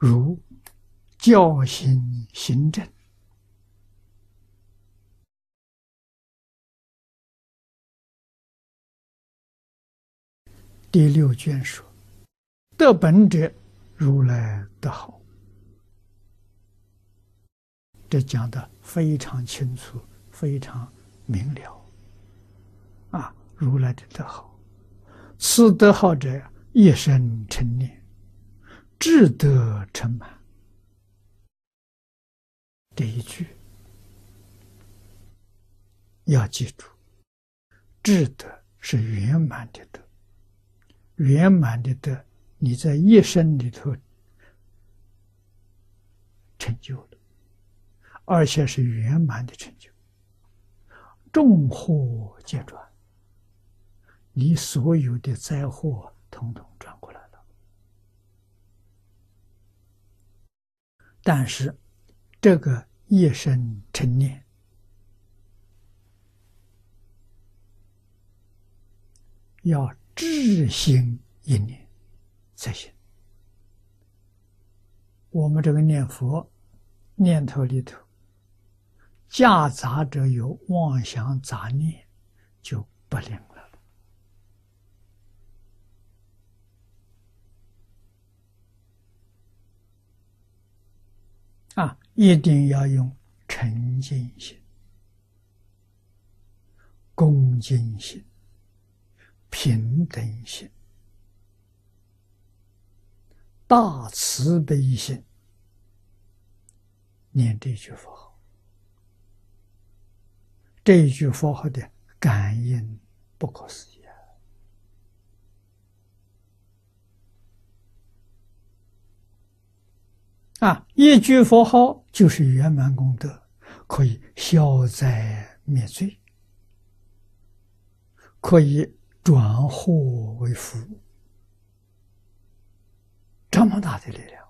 如教行行正。第六卷说：“得本者，如来得好。”这讲的非常清楚，非常明了。啊，如来的德好，此德好者，一生成念，智德成满。这一句要记住，智德是圆满的德。圆满的德，你在一生里头成就了，而且是圆满的成就，众祸皆转，你所有的灾祸统统但是，这个一生成念，要。智心一念才行。我们这个念佛念头里头夹杂着有妄想杂念，就不灵一定要用沉静心、恭敬心。平等心、大慈悲心，念这句佛号，这句佛号的感应不可思议啊！一句佛号就是圆满功德，可以消灾灭罪，可以。转祸为福，这么大的力量，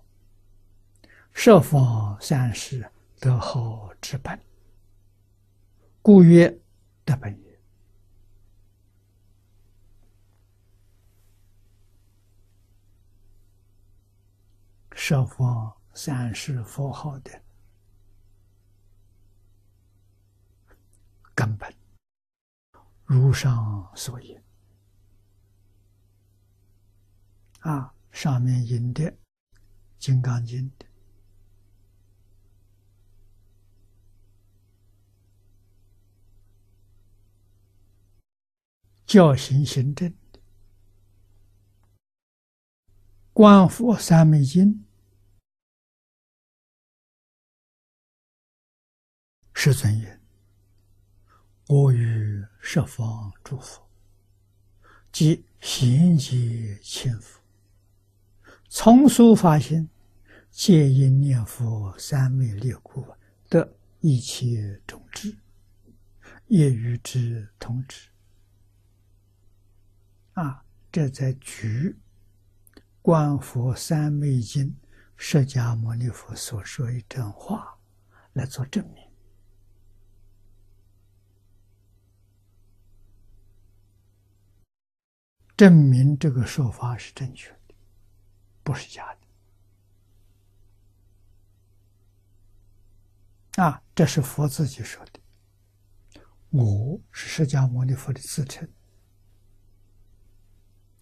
设方三世得好之本，故曰得本也。设方三世佛号的根本，如上所言。啊，上面引的《金刚经》的。教行行证的《观佛三昧经》是尊言，我与十方诸佛，即贤劫千佛。从疏发心，皆因念佛三昧力故，得一切种智，也与之同之。啊，这在举观佛三昧经释迦牟尼佛所说一段话来做证明，证明这个说法是正确的。不是假的啊！这是佛自己说的。我是释迦牟尼佛的自称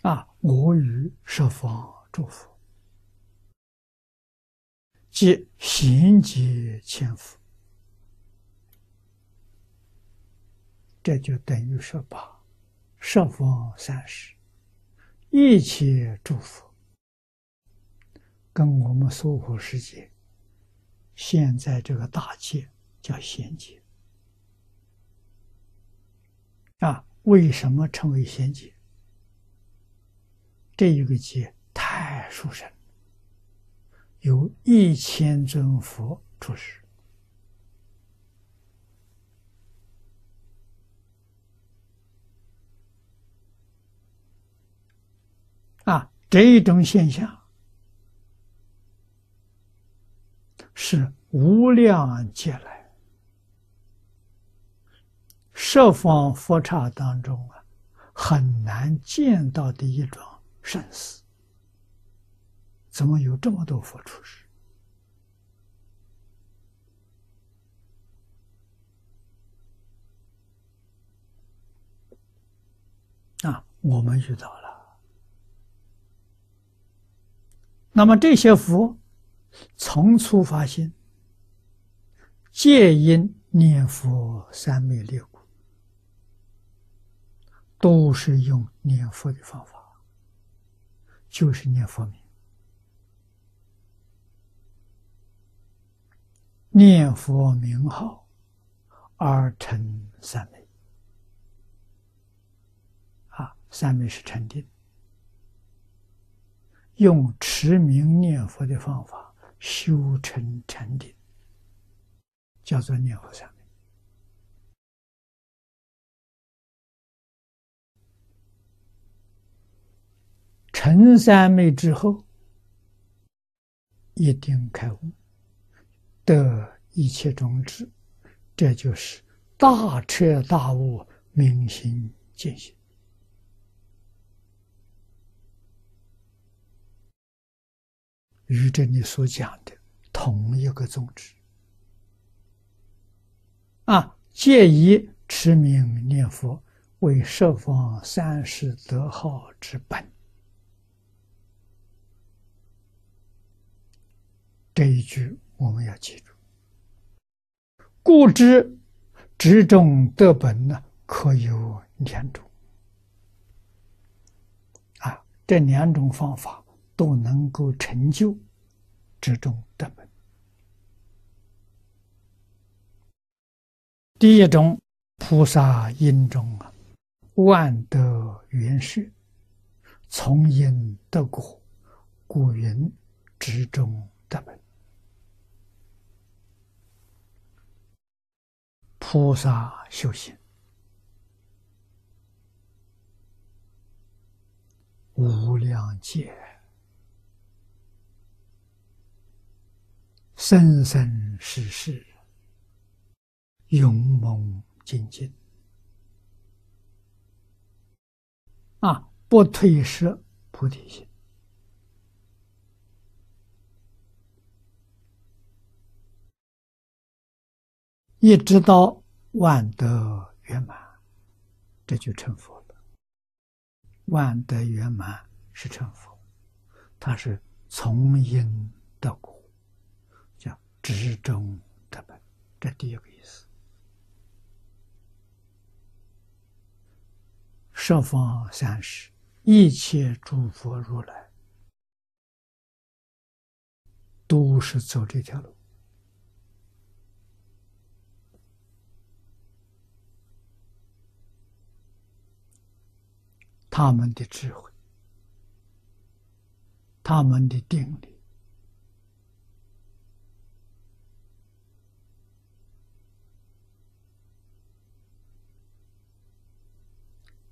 啊！我与十方诸佛，即贤劫千佛，这就等于说把十方三世一切祝福。跟我们娑婆世界现在这个大界叫仙界啊？为什么称为仙界？这一个界太殊胜，有一千尊佛出世这一种现象。是无量劫来十方佛刹当中啊，很难见到的一种生死，怎么有这么多佛出世？啊，我们遇到了。那么这些佛从初发心，皆因念佛三昧六故，都是用念佛的方法，就是念佛名，念佛名号而成三昧。啊三昧是禅定，用持名念佛的方法修成禅定，叫做念佛三昧。成三昧之后，一定开悟，得一切种智，这就是大彻大悟、明心见性。与这里所讲的同一个宗旨啊，借以持名念佛为十方三世德号之本。这一句我们要记住。故知执中得本呢，可有两种啊，这两种方法。都能够成就之中的门。第一种菩萨因中啊，万德圆适，从因得果，故云之中得门。菩萨修行无量劫。生生世世，勇猛精进啊！不退失菩提心，一直到万德圆满，这就成佛了。万德圆满是成佛，他是从因得果。执中的本，这第一个意思。十方三世一切诸佛如来，都是走这条路。他们的智慧，他们的定力。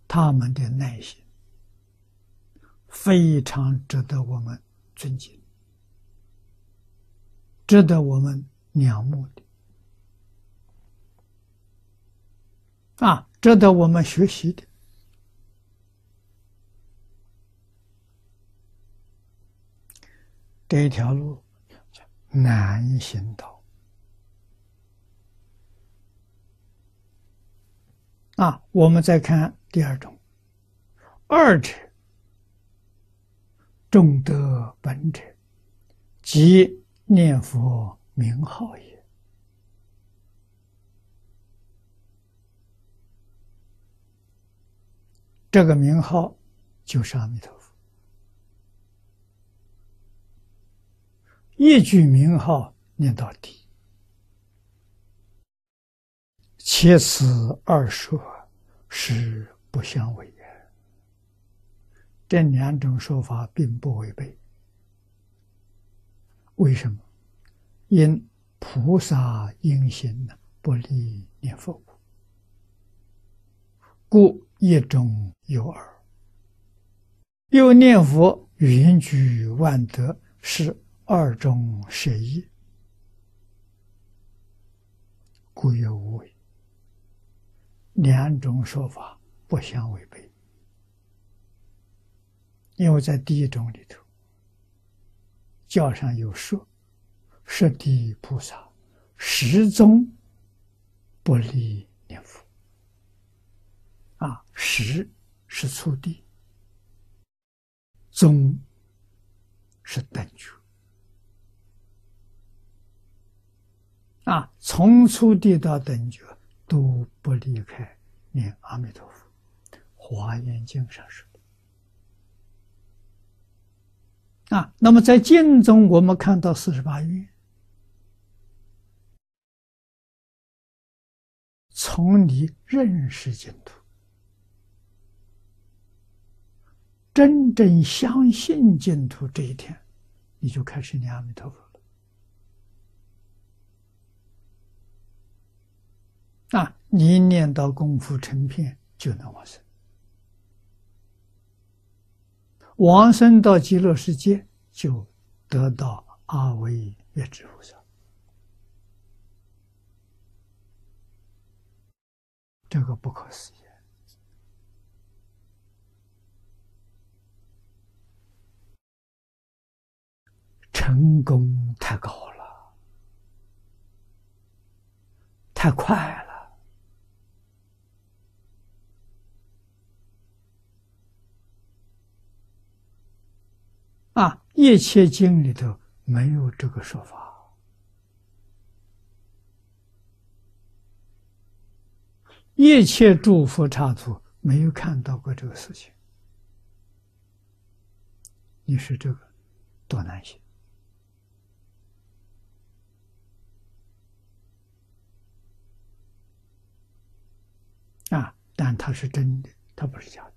他们的耐心非常值得我们尊敬，值得我们仰慕的啊，值得我们学习的。这一条路难行道。啊，我们再看第二种，二者重德本者，即念佛名号也。这个名号就是阿弥陀佛，一句名号念到底。且此二说是不相违也。这两种说法并不违背。为什么？因菩萨因行呢，不离念佛故，故一中有二。又念佛云居万德，是二中舍一，故有无为。两种说法不相违背，因为在第一种里头，教上有说，十地菩萨始终不离念佛。啊，十是初地，宗是等觉。啊，从初地到等觉都不离开念阿弥陀佛。华严经上说的。啊，那么在经中我们看到四十八愿，从你认识净土。真正相信净土这一天，你就开始念阿弥陀佛你念到功夫成片，就能往生。往生到极乐世界，就得到阿维越之菩萨。这个不可思议。成功太高了，太快一切经里头没有这个说法，一切诸佛刹土没有看到过这个事情。你说这个多难行？啊！但它是真的，它不是假的。